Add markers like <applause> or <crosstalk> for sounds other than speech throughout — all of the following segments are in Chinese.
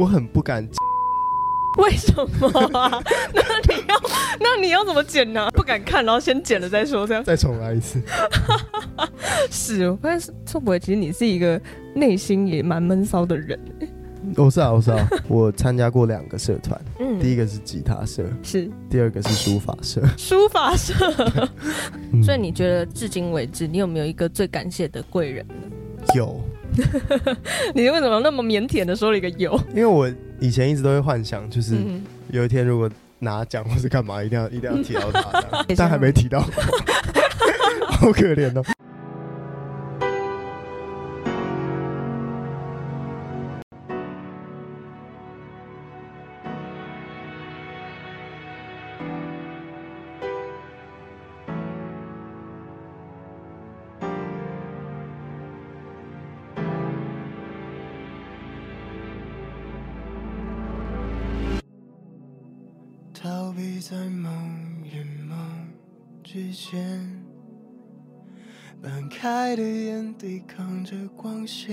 我很不敢。为什么啊？<laughs> 那你要那你要怎么剪呢？不敢看，然后先剪了再说，这样再重来一次。<laughs> 是，我发现宋博伟，其实你是一个内心也蛮闷骚的人。我是啊，我是啊，<laughs> 我参加过两个社团，嗯，第一个是吉他社，是，第二个是书法社。书法社。所以你觉得至今为止，你有没有一个最感谢的贵人呢？有。<laughs> 你为什么那么腼腆的说了一个有？因为我以前一直都会幻想，就是有一天如果拿奖或是干嘛，一定要一定要提到他，<laughs> 但还没提到，<laughs> 好可怜哦。逃避在梦与梦之间，半开的眼抵抗着光线，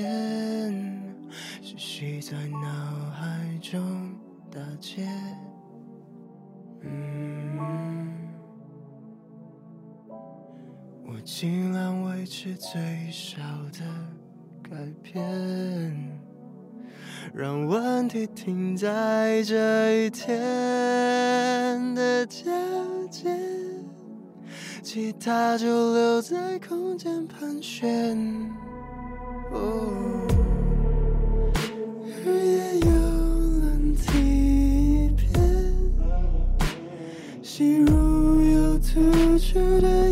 继续在脑海中打结。嗯，我尽量维持最少的改变。让问题停在这一天的交界，其他就留在空间盘旋。哦，日夜有冷体片，吸入有突出的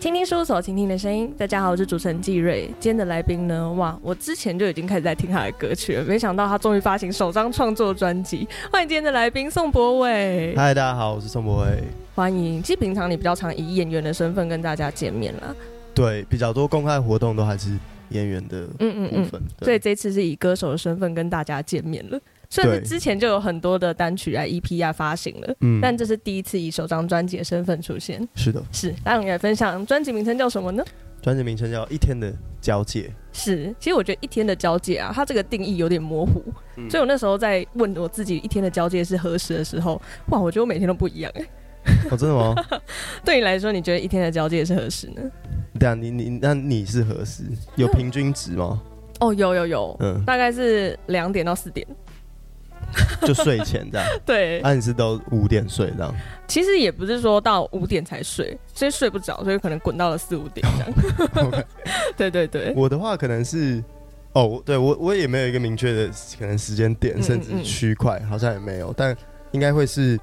听听事务所，倾听你的声音。大家好，我是主持人季瑞。今天的来宾呢？哇，我之前就已经开始在听他的歌曲了，没想到他终于发行首张创作专辑。欢迎今天的来宾宋博伟。嗨，大家好，我是宋博伟。欢迎。其实平常你比较常以演员的身份跟大家见面啦。对，比较多公开活动都还是演员的部分。嗯嗯嗯。所以这次是以歌手的身份跟大家见面了。甚至之前就有很多的单曲啊、EP 啊发行了，嗯，但这是第一次以首张专辑的身份出现。是的，是。那我们来分享专辑名称叫什么呢？专辑名称叫《一天的交界》。是，其实我觉得“一天的交界”啊，它这个定义有点模糊，嗯、所以我那时候在问我自己“一天的交界”是何时的时候，哇，我觉得我每天都不一样哎。哦，真的吗？<laughs> 对你来说，你觉得“一天的交界”是何时呢？对啊，你你那你是何时？有平均值吗？哦，有有有，嗯，大概是两点到四点。<laughs> 就睡前这样，<laughs> 对，那、啊、你是都五点睡这样？其实也不是说到五点才睡，所以睡不着，所以可能滚到了四五点这样。<laughs> 对对对，我的话可能是，哦，对我我也没有一个明确的可能时间点，甚至区块、嗯嗯、好像也没有，但应该会是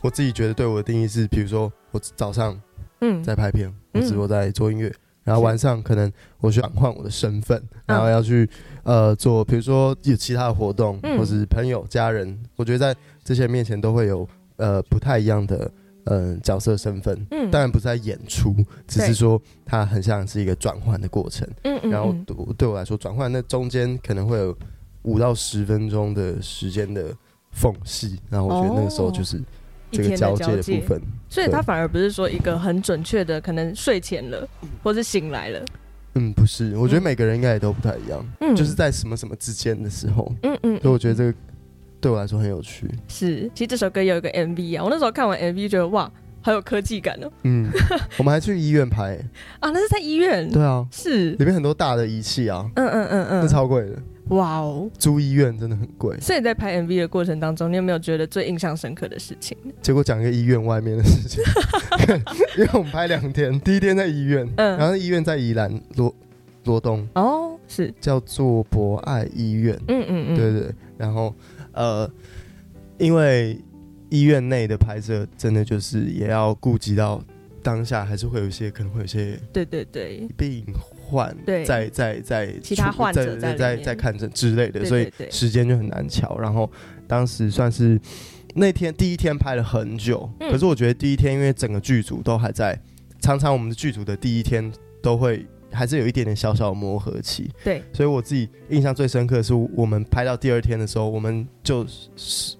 我自己觉得对我的定义是，比如说我早上嗯在拍片，嗯、我直播在做音乐。然后晚上可能我去转换我的身份，然后要去呃做，比如说有其他的活动，或是朋友、家人，我觉得在这些面前都会有呃不太一样的呃角色身份。嗯，当然不是在演出，只是说它很像是一个转换的过程。嗯嗯。然后对我来说，转换那中间可能会有五到十分钟的时间的缝隙，然后我觉得那个时候就是。这个交界的部分，所以他反而不是说一个很准确的，可能睡前了，或是醒来了。嗯，不是，我觉得每个人应该也都不太一样。嗯，就是在什么什么之间的时候。嗯嗯。所以我觉得这个对我来说很有趣。是，其实这首歌有一个 MV 啊，我那时候看完 MV 觉得哇，好有科技感哦。嗯，<laughs> 我们还去医院拍啊，那是在医院。对啊，是里面很多大的仪器啊。嗯嗯嗯嗯，那超贵的。哇哦！租医院真的很贵。所以在拍 MV 的过程当中，你有没有觉得最印象深刻的事情？结果讲一个医院外面的事情，<laughs> 因为我们拍两天，第一天在医院，嗯，然后医院在宜兰罗罗东，哦，是叫做博爱医院，嗯嗯嗯，对对，然后呃，因为医院内的拍摄真的就是也要顾及到当下，还是会有一些可能会有一些对对对病。患对，在在在其他患者在在在看诊之类的，所以时间就很难瞧。然后当时算是那天第一天拍了很久，嗯、可是我觉得第一天因为整个剧组都还在，常常我们的剧组的第一天都会还是有一点点小小的磨合期。对，所以我自己印象最深刻的是我们拍到第二天的时候，我们就是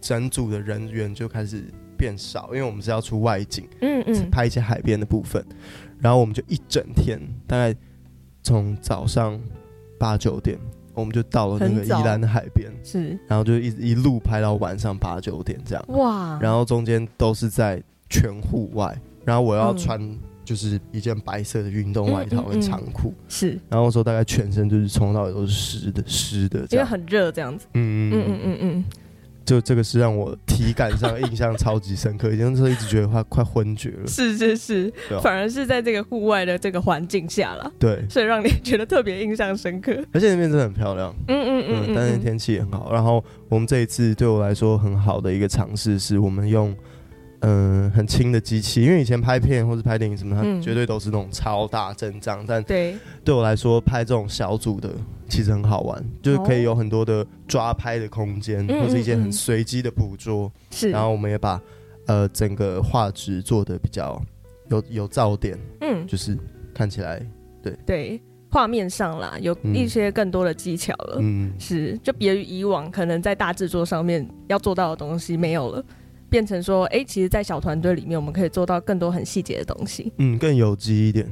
整组的人员就开始变少，因为我们是要出外景，嗯嗯，拍一些海边的部分，然后我们就一整天，大概从早上八九点，我们就到了那个宜兰的海边，是，然后就一一路拍到晚上八九点这样，哇，然后中间都是在全户外，然后我要穿就是一件白色的运动外套跟长裤，嗯。嗯嗯，是，然后说大概全身就是从头到尾都是湿的湿的，因为很热这样子，嗯。嗯嗯嗯嗯。就这个是让我体感上印象超级深刻，已经是一直觉得快快昏厥了。是是是，啊、反而是在这个户外的这个环境下了，对，所以让你觉得特别印象深刻。而且那边真的很漂亮，嗯嗯嗯，嗯，但是天气也很好。然后我们这一次对我来说很好的一个尝试，是我们用。嗯，很轻的机器，因为以前拍片或是拍电影什么，它绝对都是那种超大阵仗。但对对我来说，拍这种小组的其实很好玩，就是可以有很多的抓拍的空间，或是一些很随机的捕捉。是，然后我们也把呃整个画质做的比较有有噪点，嗯，就是看起来对对画面上啦，有一些更多的技巧了。嗯，是就别于以往可能在大制作上面要做到的东西没有了。变成说，哎、欸，其实，在小团队里面，我们可以做到更多很细节的东西，嗯，更有机一点，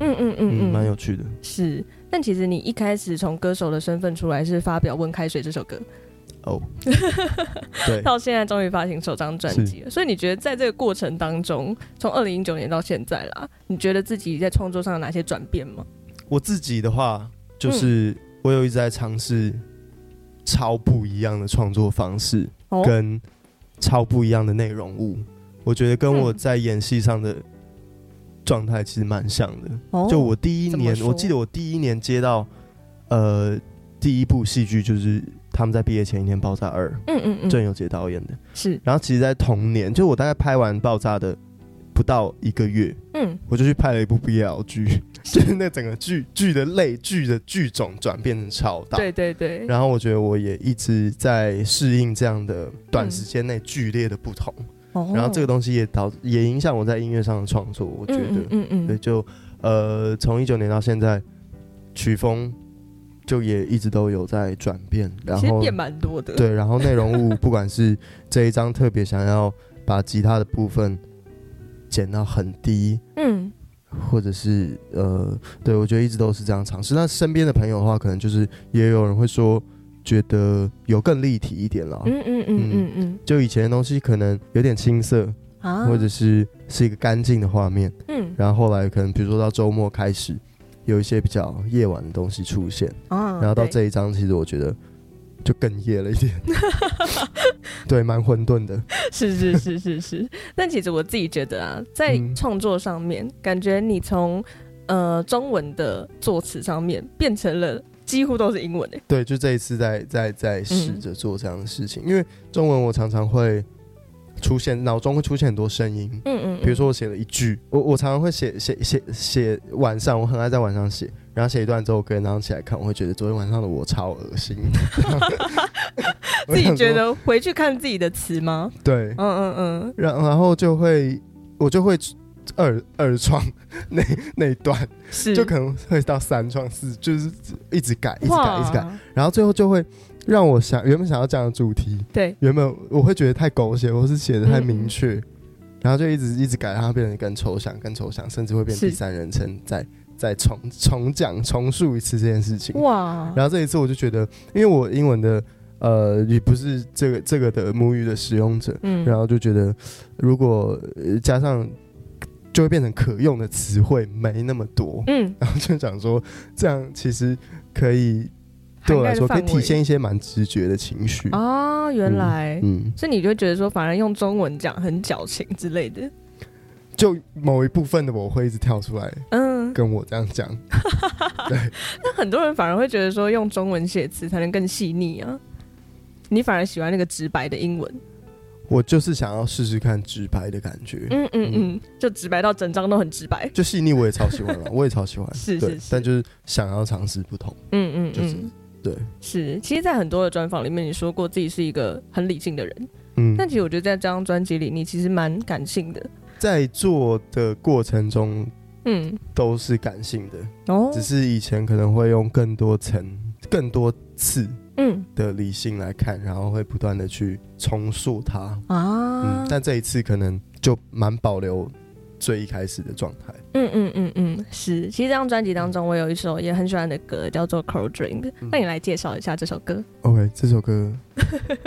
嗯嗯嗯嗯，蛮、嗯、有趣的。是，但其实你一开始从歌手的身份出来，是发表《温开水》这首歌，哦，<laughs> 对，到现在终于发行首张专辑了。所以你觉得，在这个过程当中，从二零一九年到现在啦，你觉得自己在创作上有哪些转变吗？我自己的话，就是我有一直在尝试超不一样的创作方式，哦、跟。超不一样的内容物，我觉得跟我在演戏上的状态其实蛮像的。哦、就我第一年，我记得我第一年接到呃第一部戏剧，就是他们在毕业前一天爆炸二，嗯嗯嗯，郑有杰导演的。是，然后其实，在同年，就我大概拍完爆炸的不到一个月，嗯，我就去拍了一部 BL 剧。就是那整个剧剧的类剧的剧种转变成超大，对对对。然后我觉得我也一直在适应这样的短时间内剧烈的不同，嗯、然后这个东西也导也影响我在音乐上的创作。我觉得，嗯嗯，对，就呃，从一九年到现在，曲风就也一直都有在转变，然后变蛮多的。对，然后内容物 <laughs> 不管是这一张特别想要把吉他的部分减到很低，嗯。或者是呃，对，我觉得一直都是这样尝试。那身边的朋友的话，可能就是也有人会说，觉得有更立体一点了。嗯嗯嗯嗯嗯。就以前的东西可能有点青涩啊，或者是是一个干净的画面。嗯。然后后来可能比如说到周末开始，有一些比较夜晚的东西出现。啊。然后到这一张，其实我觉得。就哽咽了一点，<laughs> 对，蛮混沌的。是是是是是，但其实我自己觉得啊，在创作上面，嗯、感觉你从呃中文的作词上面变成了几乎都是英文的。对，就这一次在在在试着做这样的事情，嗯、因为中文我常常会。出现脑中会出现很多声音，嗯嗯，比如说我写了一句，我我常常会写写写写晚上，我很爱在晚上写，然后写一段之后，隔天早上起来看，我会觉得昨天晚上的我超恶心。<laughs> 自己觉得回去看自己的词吗？对，嗯嗯嗯，然然后就会我就会二二创 <laughs> 那那一段，是。就可能会到三创四，就是一直改，一直改，一直改，然后最后就会。让我想原本想要讲的主题，对，原本我会觉得太狗血，或是写的太明确，嗯、然后就一直一直改，然后变得更抽象、更抽象，甚至会变第三人称，再再重重讲、重述一次这件事情。哇！然后这一次我就觉得，因为我英文的呃也不是这个这个的母语的使用者，嗯，然后就觉得如果加上就会变成可用的词汇没那么多，嗯，然后就想说这样其实可以。对我来说，可以体现一些蛮直觉的情绪哦，原来，嗯，所以你就觉得说，反而用中文讲很矫情之类的，就某一部分的我会一直跳出来，嗯，跟我这样讲。嗯、<laughs> 对，那很多人反而会觉得说，用中文写词才能更细腻啊。你反而喜欢那个直白的英文？我就是想要试试看直白的感觉。嗯嗯嗯，就直白到整张都很直白。就细腻，我也超喜欢了，<laughs> 我也超喜欢。是是是，但就是想要尝试不同。嗯嗯，就是。对，是，其实，在很多的专访里面，你说过自己是一个很理性的人，嗯，但其实我觉得在这张专辑里，你其实蛮感性的。在做的过程中，嗯，都是感性的哦，只是以前可能会用更多层、更多次嗯的理性来看，然后会不断的去重塑它啊。嗯，但这一次可能就蛮保留最一开始的状态。嗯嗯嗯嗯，是。其实这张专辑当中，我有一首也很喜欢的歌，叫做《Cold Drink》。那你来介绍一下这首歌。OK，这首歌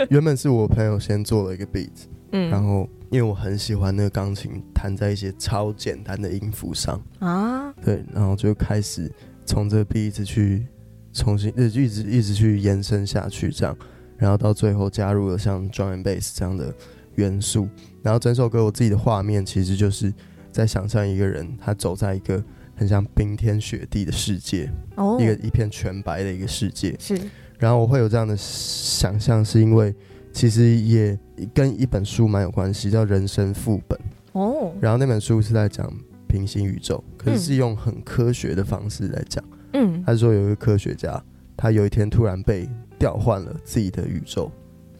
原本是我朋友先做了一个 beat，嗯，然后因为我很喜欢那个钢琴弹在一些超简单的音符上啊，对，然后就开始从这个 beat 去重新一直一直一直去延伸下去，这样，然后到最后加入了像 drum and bass 这样的元素，然后整首歌我自己的画面其实就是。在想象一个人，他走在一个很像冰天雪地的世界，oh. 一个一片全白的一个世界。是，然后我会有这样的想象，是因为其实也跟一本书蛮有关系，叫《人生副本》哦。Oh. 然后那本书是在讲平行宇宙，可是是用很科学的方式来讲。嗯，他说有一个科学家，他有一天突然被调换了自己的宇宙，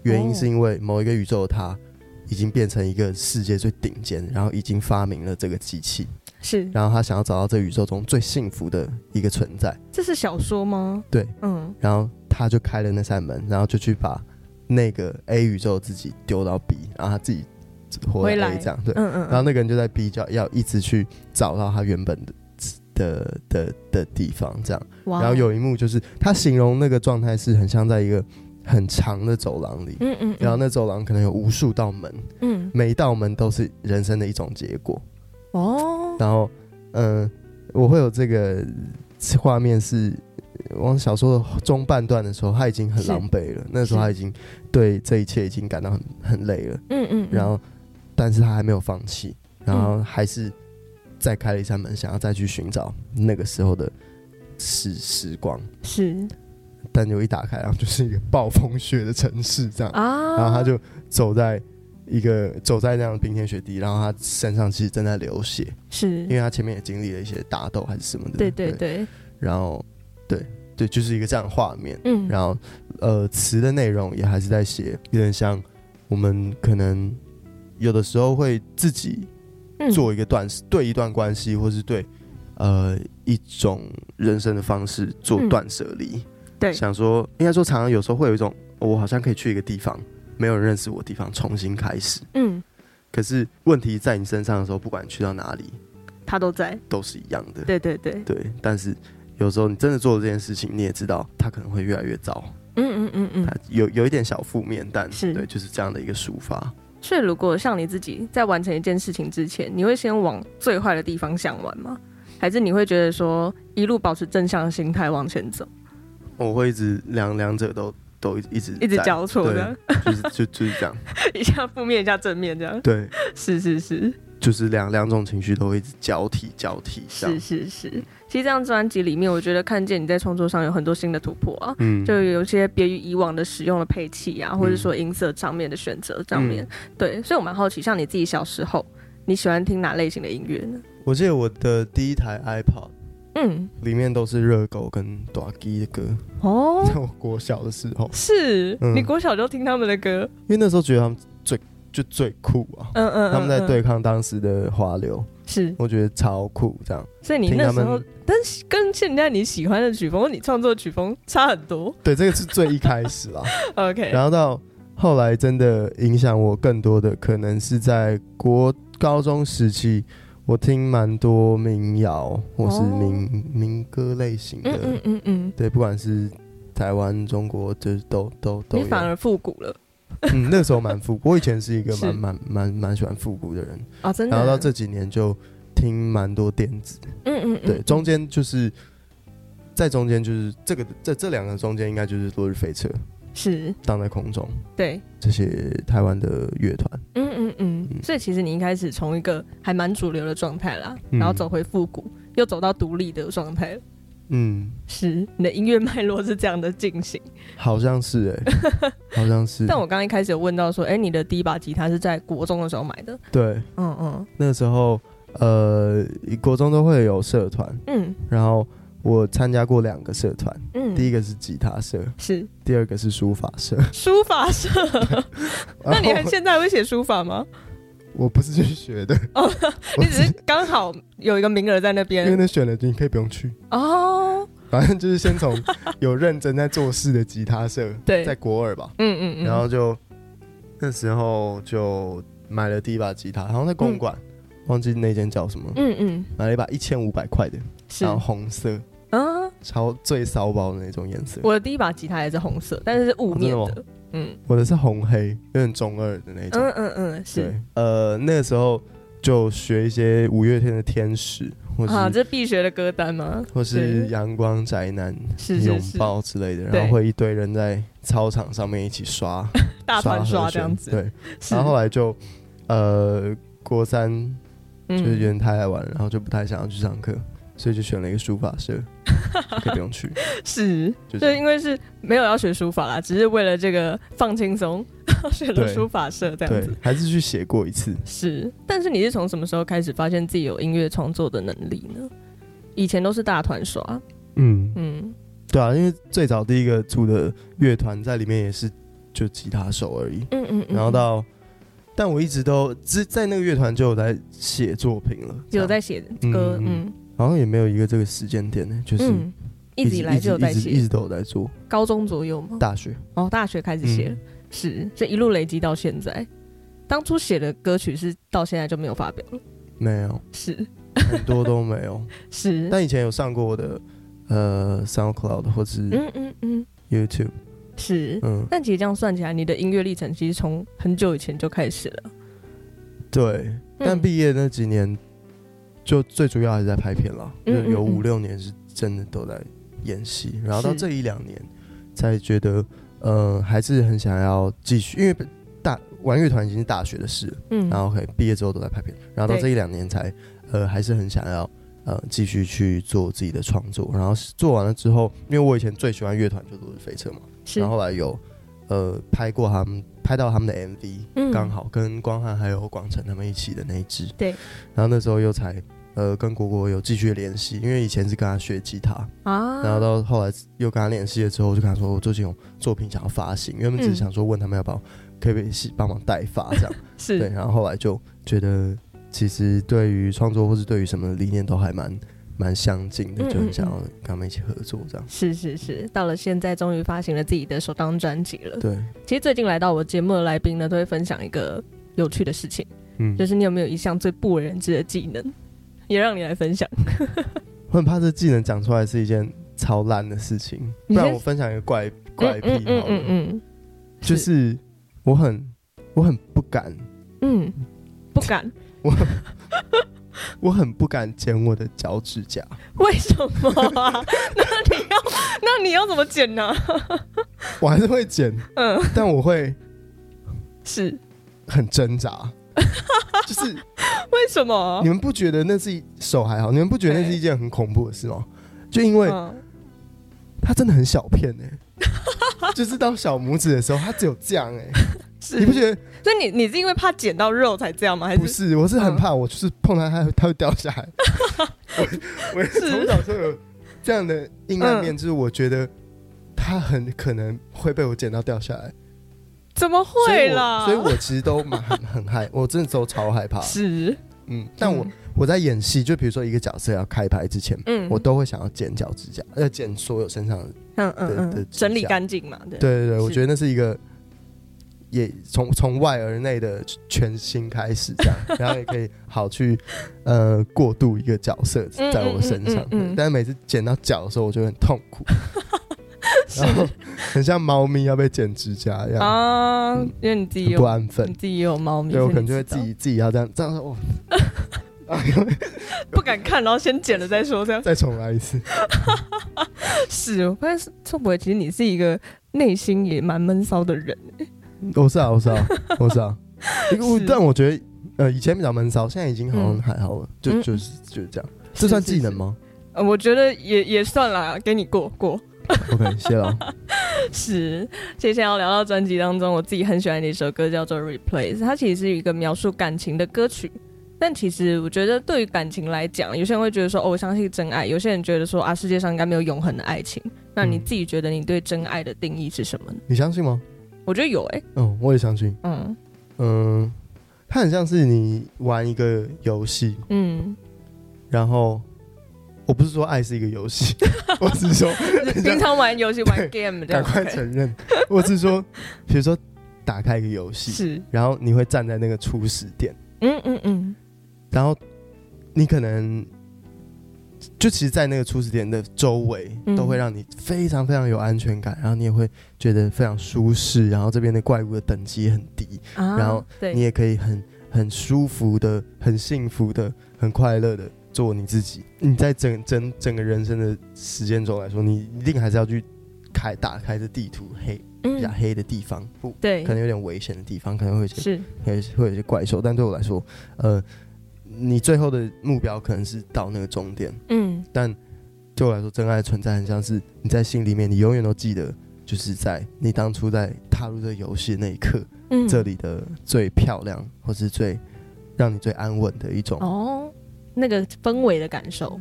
原因是因为某一个宇宙的他。已经变成一个世界最顶尖，然后已经发明了这个机器，是，然后他想要找到这宇宙中最幸福的一个存在。这是小说吗？对，嗯，然后他就开了那扇门，然后就去把那个 A 宇宙自己丢到 B，然后他自己回来。这样，对，嗯嗯，然后那个人就在 B 就要一直去找到他原本的的的的地方，这样，然后有一幕就是他形容那个状态是很像在一个。很长的走廊里，嗯嗯，然后那走廊可能有无数道门，嗯，每一道门都是人生的一种结果，哦，然后，嗯，我会有这个画面是，我小说的中半段的时候，他已经很狼狈了，那时候他已经对这一切已经感到很很累了，嗯嗯，然后，但是他还没有放弃，然后还是再开了一扇门，想要再去寻找那个时候的时时光，是。但就一打开，然后就是一个暴风雪的城市，这样，啊、然后他就走在一个走在那样的冰天雪地，然后他身上其实正在流血，是。因为他前面也经历了一些打斗还是什么的，对对对，对。然后对对，就是一个这样的画面，嗯，然后呃词的内容也还是在写，有点像我们可能有的时候会自己做一个断，嗯、对一段关系，或是对呃一种人生的方式做断舍离。嗯对，想说应该说，常常有时候会有一种，我好像可以去一个地方，没有人认识我的地方，重新开始。嗯，可是问题在你身上的时候，不管去到哪里，他都在，都是一样的。对对对对，但是有时候你真的做了这件事情，你也知道他可能会越来越糟。嗯嗯嗯嗯，他有有一点小负面，但是对，就是这样的一个抒发。所以，如果像你自己在完成一件事情之前，你会先往最坏的地方想完吗？还是你会觉得说一路保持正向的心态往前走？我会一直两两者都都一直一直交错的，就是就 <laughs> 就是这样，<laughs> 一下负面一下正面这样。对，是是是，就是两两种情绪都会一直交替交替。是是是，其实这张专辑里面，我觉得看见你在创作上有很多新的突破啊，嗯，就有些别于以往的使用的配器啊，或者说音色上面的选择上面，嗯、对，所以我蛮好奇，像你自己小时候你喜欢听哪类型的音乐呢？我记得我的第一台 iPod。嗯，里面都是热狗跟短鸡的歌哦。在我国小的时候，是、嗯、你国小就听他们的歌，因为那时候觉得他们最就最酷啊。嗯嗯，嗯，他们在对抗当时的华流，是我觉得超酷这样。所以你那时候，但是跟现在你喜欢的曲风，你创作的曲风差很多。对，这个是最一开始啦。<laughs> OK，然后到后来真的影响我更多的，可能是在国高中时期。我听蛮多民谣或是民、哦、民歌类型的，嗯嗯嗯，嗯对，不管是台湾、中国，就是都都都。你反而复古了，嗯，那个时候蛮复古。我以前是一个 <laughs> 蛮蛮蛮蛮喜欢复古的人啊、哦，真的。然后到这几年就听蛮多电子，嗯嗯，嗯对，中间就是在中间就是这个在这两个中间应该就是落日飞车。是。荡在空中，对。这些台湾的乐团，嗯嗯嗯，所以其实你一开始从一个还蛮主流的状态啦，嗯、然后走回复古，又走到独立的状态，嗯，是你的音乐脉络是这样的进行，好像是哎、欸，<laughs> 好像是。但我刚刚一开始有问到说，哎、欸，你的第一把吉他是在国中的时候买的？对，嗯嗯，那个时候呃，国中都会有社团，嗯，然后。我参加过两个社团，嗯，第一个是吉他社，是，第二个是书法社。书法社，<laughs> 那你还现在会写书法吗？我不是去学的，哦，<laughs> 你只是刚好有一个名额在那边，因为那选了，你可以不用去。哦，反正就是先从有认真在做事的吉他社，对，在国二吧，嗯嗯嗯，然后就那时候就买了第一把吉他，好像在公馆，嗯、忘记那间叫什么，嗯嗯，买了一把一千五百块的，是然后红色，啊，超最骚包的那种颜色。我的第一把吉他也是红色，但是是雾面的，哦、的嗯，我的是红黑，有点中二的那种，嗯嗯嗯，是，呃，那个时候就学一些五月天的天使。啊，这必学的歌单吗？或是阳光宅男拥抱之类的，然后会一堆人在操场上面一起刷 <laughs> 大团刷这样子。对，然后后来就呃，国三就是有点太爱玩，然后就不太想要去上课，所以就选了一个书法社，<laughs> 可以不用去。是，就因为是没有要学书法啦，只是为了这个放轻松。<laughs> 选了书法社这样子，还是去写过一次。是，但是你是从什么时候开始发现自己有音乐创作的能力呢？以前都是大团耍。嗯嗯，对啊，因为最早第一个组的乐团在里面也是就吉他手而已。嗯嗯，然后到，但我一直都只在那个乐团就有在写作品了，有在写歌。嗯，好像也没有一个这个时间点呢，就是一直以来就有在写，一直都有在做。高中左右吗？大学哦，大学开始写。是，这一路累积到现在。当初写的歌曲是到现在就没有发表了？没有，是很多都没有。<laughs> 是，但以前有上过我的呃 SoundCloud 或是嗯嗯嗯 YouTube。是，嗯。但其实这样算起来，你的音乐历程其实从很久以前就开始了。对，但毕业那几年，就最主要还是在拍片了。嗯，有五六年是真的都在演戏，然后到这一两年才觉得。呃，还是很想要继续，因为大玩乐团已经是大学的事，嗯，然后可以毕业之后都在拍片，然后到这一两年才，呃，还是很想要呃继续去做自己的创作，然后做完了之后，因为我以前最喜欢乐团就都是飞车嘛，是，然后后来有呃拍过他们拍到他们的 MV，嗯，刚好跟光汉还有广成他们一起的那一支，对，然后那时候又才。呃，跟果果有继续联系，因为以前是跟他学吉他。啊，然后到后来又跟他联系了之后，我就跟他说，我最近有作品想要发行，原本只是想说问他们要不要，可不可以帮忙代发这样，<laughs> 是。对，然后后来就觉得其实对于创作或是对于什么理念都还蛮蛮相近的，就很想要跟他们一起合作这样。是是是，到了现在终于发行了自己的首张专辑了。对，其实最近来到我节目的来宾呢，都会分享一个有趣的事情，嗯，就是你有没有一项最不为人知的技能？也让你来分享，我很怕这技能讲出来是一件超烂的事情，不然我分享一个怪怪癖好了，嗯嗯嗯，就是我很我很不敢，嗯，不敢，我 <laughs> 我很不敢剪我的脚趾甲，为什么啊？那你要那你要怎么剪呢？<laughs> 我还是会剪，<laughs> 嗯，但我会是很挣扎。<laughs> 就是为什么？你们不觉得那是一手还好？你们不觉得那是一件很恐怖的事吗？就因为它真的很小片哎、欸，就是到小拇指的时候，它只有这样哎、欸，你不觉得？所以你你是因为怕剪到肉才这样吗？还是不是？我是很怕，我就是碰它，它它会掉下来。<laughs> 我我从小就有这样的阴暗面，就是我觉得它很可能会被我剪到掉下来。怎么会啦？所以，我其实都蛮很很害，<laughs> 我真的都超害怕。是，嗯，但我我在演戏，就比如说一个角色要开拍之前，嗯，我都会想要剪脚趾甲，要剪所有身上的，嗯嗯嗯，整理干净嘛。对对对，我觉得那是一个，也从从外而内的全新开始，这样，<laughs> 然后也可以好去呃过渡一个角色在我身上。但是每次剪到脚的时候，我就很痛苦。<laughs> 然后很像猫咪要被剪指甲一样啊，因为你自己有不安分，你自己也有猫咪，对我可能就会自己自己要这样这样说，哦，<laughs> 不敢看，然后先剪了再说，这样再重来一次。是，我发现宋博其实你是一个内心也蛮闷骚的人？<laughs> 我是啊，我 <laughs> 是啊，我是啊。但我觉得呃，以前比较闷骚，现在已经好像还好了，就就是就是这样。这算技能吗？呃，我觉得也也算啦，给你过过。<laughs> OK，谢了。是，接下来要聊到专辑当中，我自己很喜欢的一首歌叫做《Replace》，它其实是一个描述感情的歌曲。但其实我觉得，对于感情来讲，有些人会觉得说，哦，我相信真爱；有些人觉得说，啊，世界上应该没有永恒的爱情。那你自己觉得，你对真爱的定义是什么呢？你相信吗？我觉得有哎、欸。嗯，我也相信。嗯嗯，它很像是你玩一个游戏，嗯，然后。我不是说爱是一个游戏，我只是说 <laughs> 平常玩游戏玩 game。赶快承认，我只是说，比如说打开一个游戏，是，然后你会站在那个初始点，嗯嗯嗯，然后你可能就其实，在那个初始点的周围，都会让你非常非常有安全感，然后你也会觉得非常舒适，然后这边的怪物的等级也很低，然后你也可以很很舒服的、很幸福的、很快乐的。做你自己，你在整整整个人生的时间中来说，你一定还是要去开打开这地图黑比较黑的地方，不对，可能有点危险的地方，可能会有些是。会会有些怪兽，但对我来说，呃，你最后的目标可能是到那个终点，嗯，但对我来说，真爱存在很像是你在心里面，你永远都记得，就是在你当初在踏入这个游戏那一刻，嗯，这里的最漂亮或是最让你最安稳的一种哦。那个氛围的感受，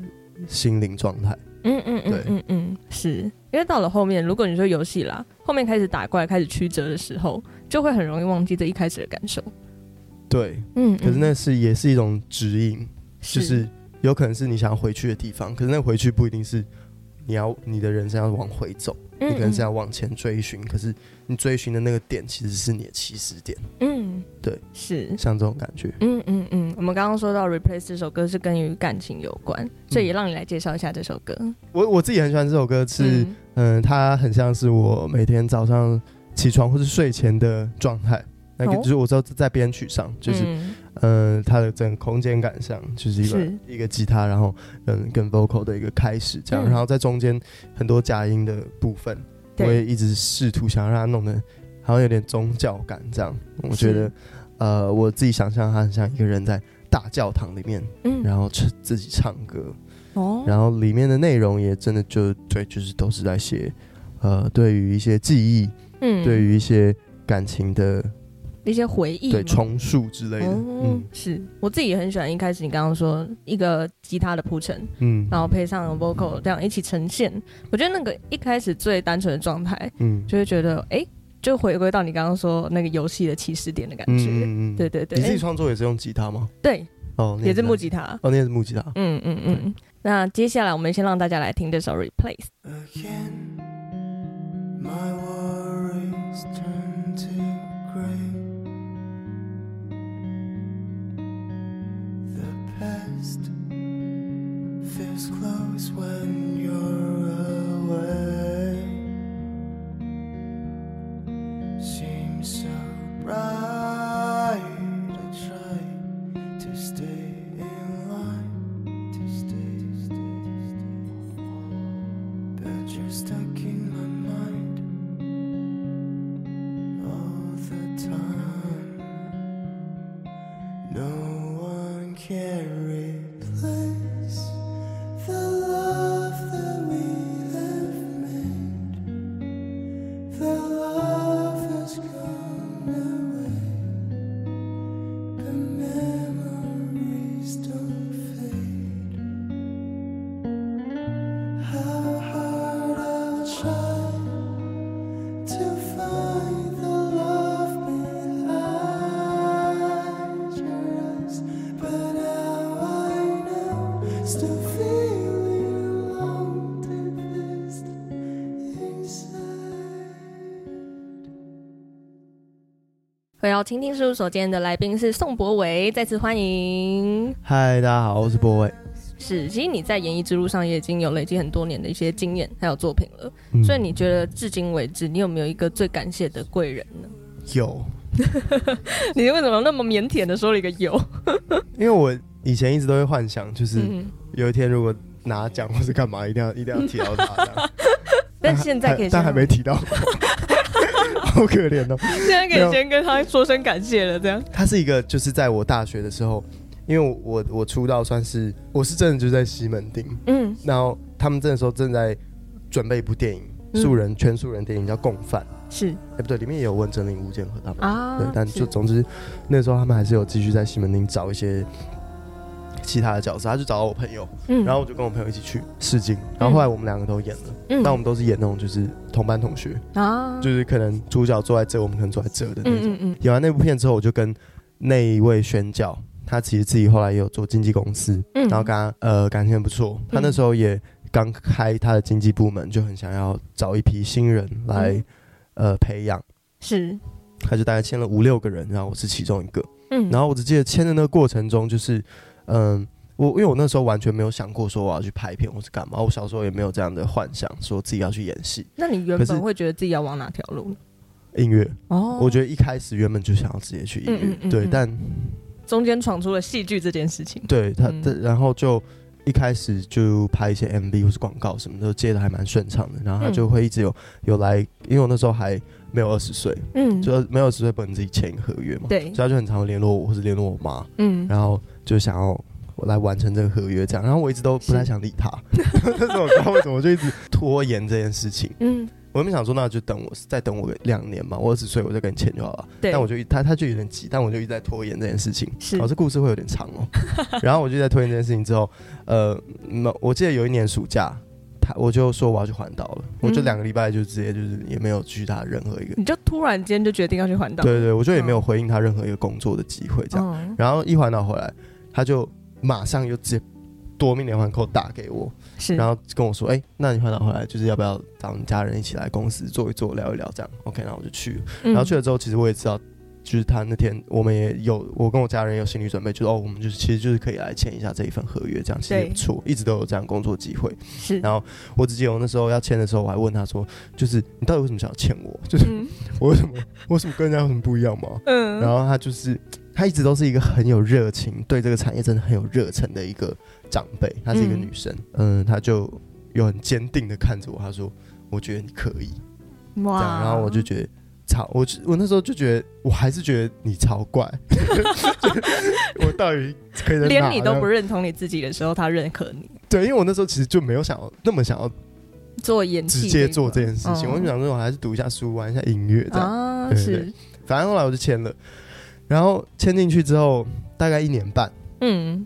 心灵状态，嗯嗯嗯嗯嗯，是。因为到了后面，如果你说游戏啦，后面开始打怪、开始曲折的时候，就会很容易忘记这一开始的感受。对，嗯，可是那是也是一种指引，就是有可能是你想要回去的地方，可是那回去不一定是你要你的人生要往回走。你可能是要往前追寻，可是你追寻的那个点其实是你的起始点。嗯，对，是像这种感觉。嗯嗯嗯。我们刚刚说到《Replace》这首歌是跟与感情有关，所以也让你来介绍一下这首歌。我我自己很喜欢这首歌，是嗯，它很像是我每天早上起床或是睡前的状态。那个就是我知道在编曲上，就是嗯，它的整个空间感上就是一个一个吉他，然后嗯，跟 vocal 的一个开始这样，然后在中间很多假音的部分，我也一直试图想要让它弄得好像有点宗教感这样。我觉得呃，我自己想象它很像一个人在大教堂里面，嗯。然后自己唱歌，哦。然后里面的内容也真的就对，就是都是在写呃，对于一些记忆，嗯，对于一些感情的。一些回忆，对，重塑之类的。嗯，嗯，是我自己也很喜欢一开始你刚刚说一个吉他的铺陈，嗯，然后配上 vocal 这样一起呈现。我觉得那个一开始最单纯的状态，嗯，就会觉得哎、欸，就回归到你刚刚说那个游戏的起始点的感觉。嗯嗯，对对对。你自己创作也是用吉他吗？对，哦，也是木吉他。哦，那也是木吉他。嗯嗯嗯。那接下来我们先让大家来听这首 Replace。回到青听事务所，今天的来宾是宋博伟，再次欢迎。嗨，大家好，我是博伟。是，其实你在演艺之路上也已经有累积很多年的一些经验，还有作品了。嗯、所以你觉得至今为止，你有没有一个最感谢的贵人呢？有。<laughs> 你为什么那么腼腆的说了一个有？<laughs> 因为我以前一直都会幻想，就是有一天如果拿奖或是干嘛，一定要一定要提到他。<laughs> 但现在可以，但还没提到。好可怜哦！现在可以先跟他说声感谢了，这样。他是一个，就是在我大学的时候，因为我我出道算是我是真的就在西门町，嗯，然后他们这个时候正在准备一部电影，素人全素人电影叫《共犯》，是。哎不对，里面也有问真林、吴建和他们啊，对，但就总之那时候他们还是有继续在西门町找一些。其他的角色，他就找到我朋友，嗯，然后我就跟我朋友一起去试镜，然后后来我们两个都演了，嗯，但我们都是演那种就是同班同学啊，就是可能主角坐在这，我们可能坐在这的那种。嗯。演完那部片之后，我就跟那一位宣教，他其实自己后来也有做经纪公司，嗯，然后跟他呃感情很不错，他那时候也刚开他的经纪部门，就很想要找一批新人来、嗯、呃培养，是，他就大概签了五六个人，然后我是其中一个，嗯，然后我只记得签的那个过程中，就是嗯、呃，我因为我那时候完全没有想过说我要去拍片或是干嘛，我小时候也没有这样的幻想，说自己要去演戏。那你原本会觉得自己要往哪条路？音乐哦，我觉得一开始原本就想要直接去音乐，嗯嗯嗯对，但中间闯出了戏剧这件事情，对他的，然后就一开始就拍一些 MV 或是广告什么的，接的还蛮顺畅的，然后他就会一直有有来，因为我那时候还没有二十岁，嗯，就没有二十岁不能自己签一个合约嘛，对，所以他就很常联络我或是联络我妈，嗯，然后就想要我来完成这个合约这样，然后我一直都不太想理他，<laughs> 但是我不知道为什么我就一直拖延这件事情，嗯。我没想说，那就等我再等我两年嘛，我二十岁我就跟你签就好了。对。但我就他他就有点急，但我就一直在拖延这件事情。是。哦，这故事会有点长哦。<laughs> 然后我就在拖延这件事情之后，呃，我记得有一年暑假，他我就说我要去环岛了，嗯、我就两个礼拜就直接就是也没有去他任何一个。你就突然间就决定要去环岛？对，对对，我就也没有回应他任何一个工作的机会这样。嗯、然后一环岛回来，他就马上又直接。夺命连环扣打给我，是，然后跟我说，哎、欸，那你换到回来，就是要不要找你家人一起来公司坐一坐，聊一聊这样？OK，然后我就去然后去了之后，其实我也知道，就是他那天我们也有，我跟我家人有心理准备，就是哦，我们就是其实就是可以来签一下这一份合约，这样其实也不错，一直都有这样工作机会。是，然后我只记得我那时候要签的时候，我还问他说，就是你到底为什么想要签我？就是、嗯、我为什么，我为什么跟人家有什么不一样吗？嗯，然后他就是。她一直都是一个很有热情，对这个产业真的很有热忱的一个长辈。她是一个女生，嗯，她、嗯、就又很坚定的看着我，她说：“我觉得你可以。”哇！然后我就觉得超，我我那时候就觉得，我还是觉得你超怪。<laughs> 我到底可以连你都不认同你自己的时候，他认可你？对，因为我那时候其实就没有想要那么想要做演戏，直接做这件事情。我就想说，我还是读一下书，玩一下音乐这样。是。反正后来我就签了。然后签进去之后，大概一年半，嗯，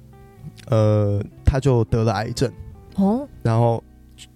呃，他就得了癌症，哦，然后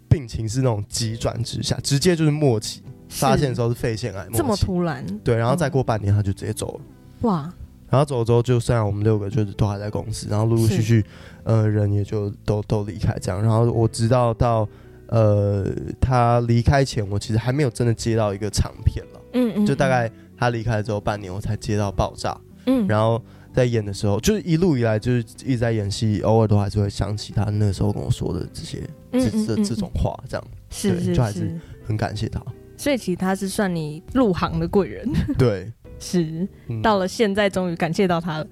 病情是那种急转直下，直接就是末期，发现的时候是肺腺癌，末期，这么突然，对，然后再过半年他就直接走了，哇，然后走了之后，就虽然我们六个就是都还在公司，然后陆陆续续，呃，人也就都都离开这样，然后我直到到呃他离开前，我其实还没有真的接到一个长片了，嗯嗯，就大概。他离开了之后半年，我才接到爆炸。嗯，然后在演的时候，就是一路以来就是一直在演戏，偶尔都还是会想起他那时候跟我说的这些、这这这种话，这样是，就还是很感谢他。所以其实他是算你入行的贵人。对，<laughs> 是到了现在终于感谢到他了。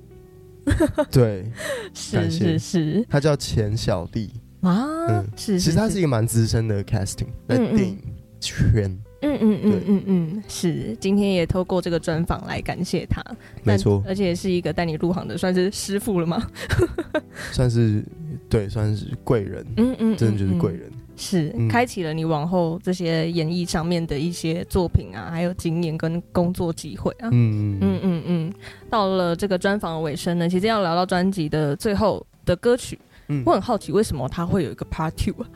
<laughs> 对，是是是，他叫钱小弟啊，嗯，是，其实他是一个蛮资深的 casting 在电影圈。嗯嗯嗯嗯嗯嗯，是，今天也透过这个专访来感谢他，没错，而且是一个带你入行的，算是师傅了吗？<laughs> 算是，对，算是贵人，嗯嗯，真的就是贵人，是开启了你往后这些演艺上面的一些作品啊，还有经验跟工作机会啊，嗯嗯嗯。嗯，到了这个专访的尾声呢，其实要聊到专辑的最后的歌曲，嗯，我很好奇为什么它会有一个 Part Two 啊？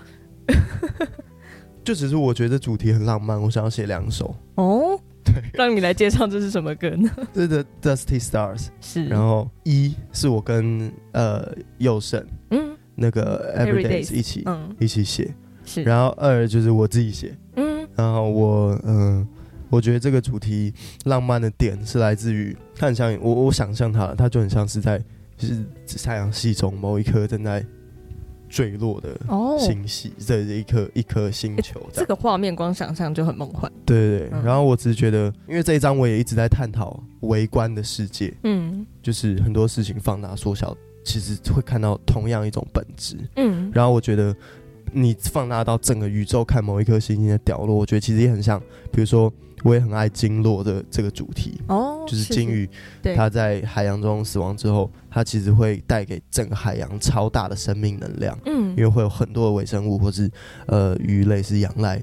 就只是我觉得主题很浪漫，我想要写两首哦。<laughs> 对，让你来介绍这是什么歌呢？这是 The Dusty Stars，是。然后一是我跟呃佑胜，嗯，那个 Everydays 一起，嗯，一起写。是。然后二就是我自己写，嗯。然后我嗯、呃，我觉得这个主题浪漫的点是来自于，它很像我，我想象它，它就很像是在就是太阳系中某一颗正在。坠落的星系，这是一颗一颗星球这，这个画面光想象就很梦幻。对对对，嗯、然后我只是觉得，因为这一张我也一直在探讨微观的世界，嗯，就是很多事情放大缩小，其实会看到同样一种本质，嗯，然后我觉得你放大到整个宇宙看某一颗星星的掉落，我觉得其实也很像，比如说。我也很爱鲸落的这个主题哦，就是鲸鱼，它在海洋中死亡之后，它其实会带给整个海洋超大的生命能量，嗯，因为会有很多的微生物或是呃鱼类是仰赖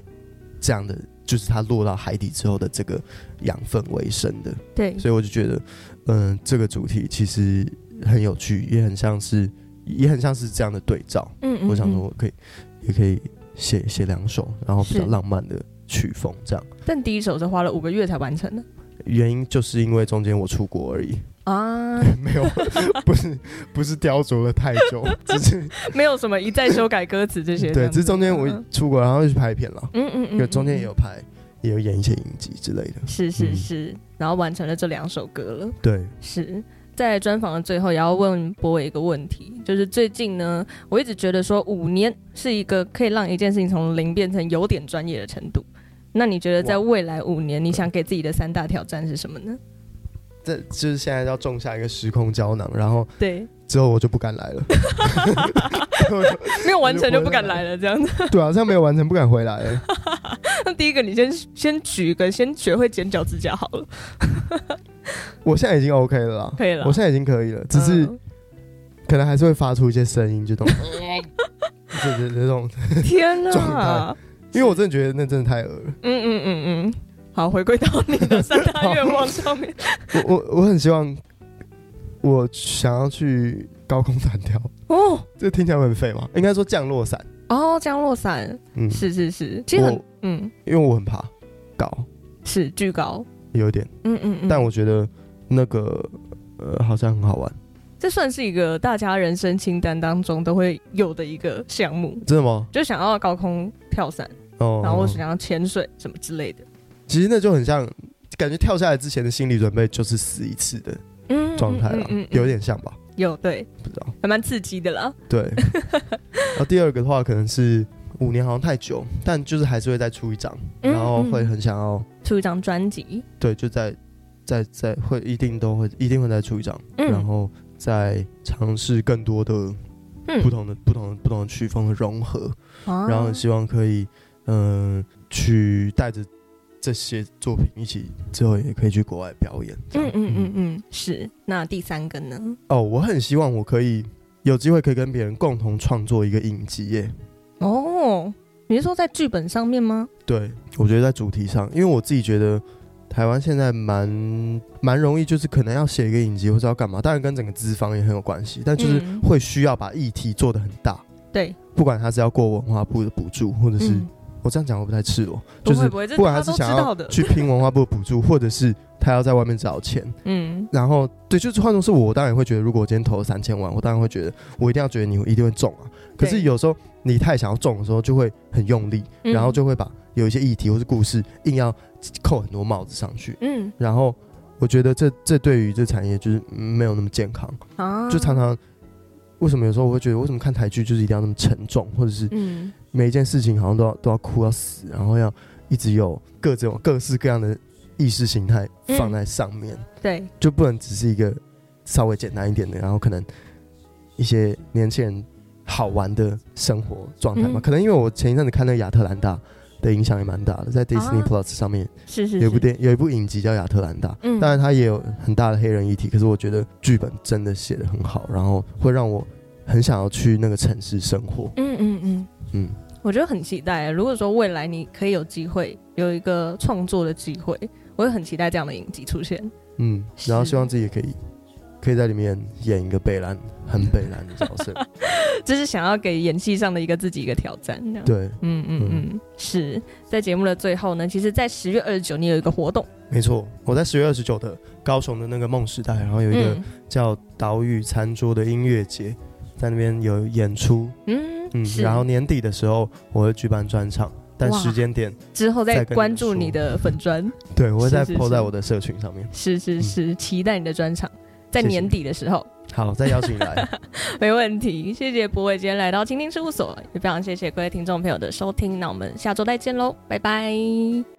这样的，就是它落到海底之后的这个养分为生的，对，所以我就觉得，嗯、呃，这个主题其实很有趣，也很像是也很像是这样的对照，嗯，嗯，嗯，我想说我可以也可以写写两首，然后比较浪漫的。曲风这样，但第一首是花了五个月才完成的，原因就是因为中间我出国而已。啊，<laughs> 没有，不是不是雕琢了太久，<laughs> 只是 <laughs> 没有什么一再修改歌词这些。对，这中间我出国，然后又去拍片了。嗯嗯嗯，因为中间也有拍，也有演一些影集之类的。是是是，嗯、然后完成了这两首歌了。对，是在专访的最后，也要问博伟一个问题，就是最近呢，我一直觉得说五年是一个可以让一件事情从零变成有点专业的程度。那你觉得在未来五年，你想给自己的三大挑战是什么呢？这就是现在要种下一个时空胶囊，然后对。之后我就不敢来了，<laughs> 没有完成就不敢来了，<laughs> 这样子。对啊，这样没有完成不敢回来了。<laughs> 那第一个，你先先举个，先学会剪脚趾甲好了。我现在已经 OK 了啦，可以了，我现在已经可以了，只是可能还是会发出一些声音，就这种，就是这种天哪，因为我真的觉得那真的太恶了。嗯嗯嗯嗯。好，回归到你的三大愿望上面。<laughs> 我我我很希望，我想要去高空弹跳。哦，这听起来很废吗？应该说降落伞。哦，降落伞。嗯，是是是，其实很嗯，因为我很怕高，是巨高，有点。嗯嗯嗯。但我觉得那个呃，好像很好玩。这算是一个大家人生清单当中都会有的一个项目。真的吗？就想要高空跳伞，哦，然后我想要潜水什么之类的。其实那就很像，感觉跳下来之前的心理准备就是死一次的状态了，有点像吧？有对，不知道，还蛮刺激的啦。对。<laughs> 然后第二个的话，可能是五年好像太久，但就是还是会再出一张，然后会很想要出一张专辑。对，就在在在会一定都会一定会再出一张，然后再尝试更多的不同的不同的不同的曲风的融合，然后希望可以嗯去带着。这些作品一起之后也可以去国外表演。嗯嗯嗯嗯，是。那第三个呢？哦，我很希望我可以有机会可以跟别人共同创作一个影集耶。哦，你是说在剧本上面吗？对，我觉得在主题上，因为我自己觉得台湾现在蛮蛮容易，就是可能要写一个影集或者要干嘛，当然跟整个资方也很有关系，但就是会需要把议题做得很大。对，不管他是要过文化部的补助，或者是。我这样讲会不太赤裸，就是不管他是想要去拼文化部的补助，或者是他要在外面找钱，<laughs> 嗯，然后对，就是换作是我，当然会觉得，如果我今天投了三千万，我当然会觉得，我一定要觉得你一定会中啊。可是有时候你太想要中的时候，就会很用力，然后就会把有一些议题或是故事硬要扣很多帽子上去，嗯，然后我觉得这这对于这产业就是没有那么健康。啊，就常常。为什么有时候我会觉得，为什么看台剧就是一定要那么沉重，或者是每一件事情好像都要都要哭要死，然后要一直有各种各式各样的意识形态放在上面，嗯、对，就不能只是一个稍微简单一点的，然后可能一些年轻人好玩的生活状态嘛。嗯、可能因为我前一阵子看那个亚特兰大。的影响也蛮大的，在 Disney Plus 上面，是是有一部电有一部影集叫《亚特兰大》，嗯，当然它也有很大的黑人议题，可是我觉得剧本真的写的很好，然后会让我很想要去那个城市生活。嗯嗯嗯嗯，我觉得很期待。如果说未来你可以有机会有一个创作的机会，我会很期待这样的影集出现。嗯，然后希望自己也可以。可以在里面演一个北兰很北兰的角色，<laughs> 这是想要给演戏上的一个自己一个挑战。对，嗯嗯嗯，是在节目的最后呢，其实，在十月二十九，你有一个活动。没错，我在十月二十九的高雄的那个梦时代，然后有一个叫岛屿餐桌的音乐节，在那边有演出。嗯嗯，然后年底的时候我会举办专场，但时间点之后再关注你的粉专。对，我会再 po 在我的社群上面。是是是，期待你的专场。在年底的时候，好，再邀请你来，<laughs> 没问题。谢谢博伟今天来到倾听事务所，也非常谢谢各位听众朋友的收听。那我们下周再见喽，拜拜。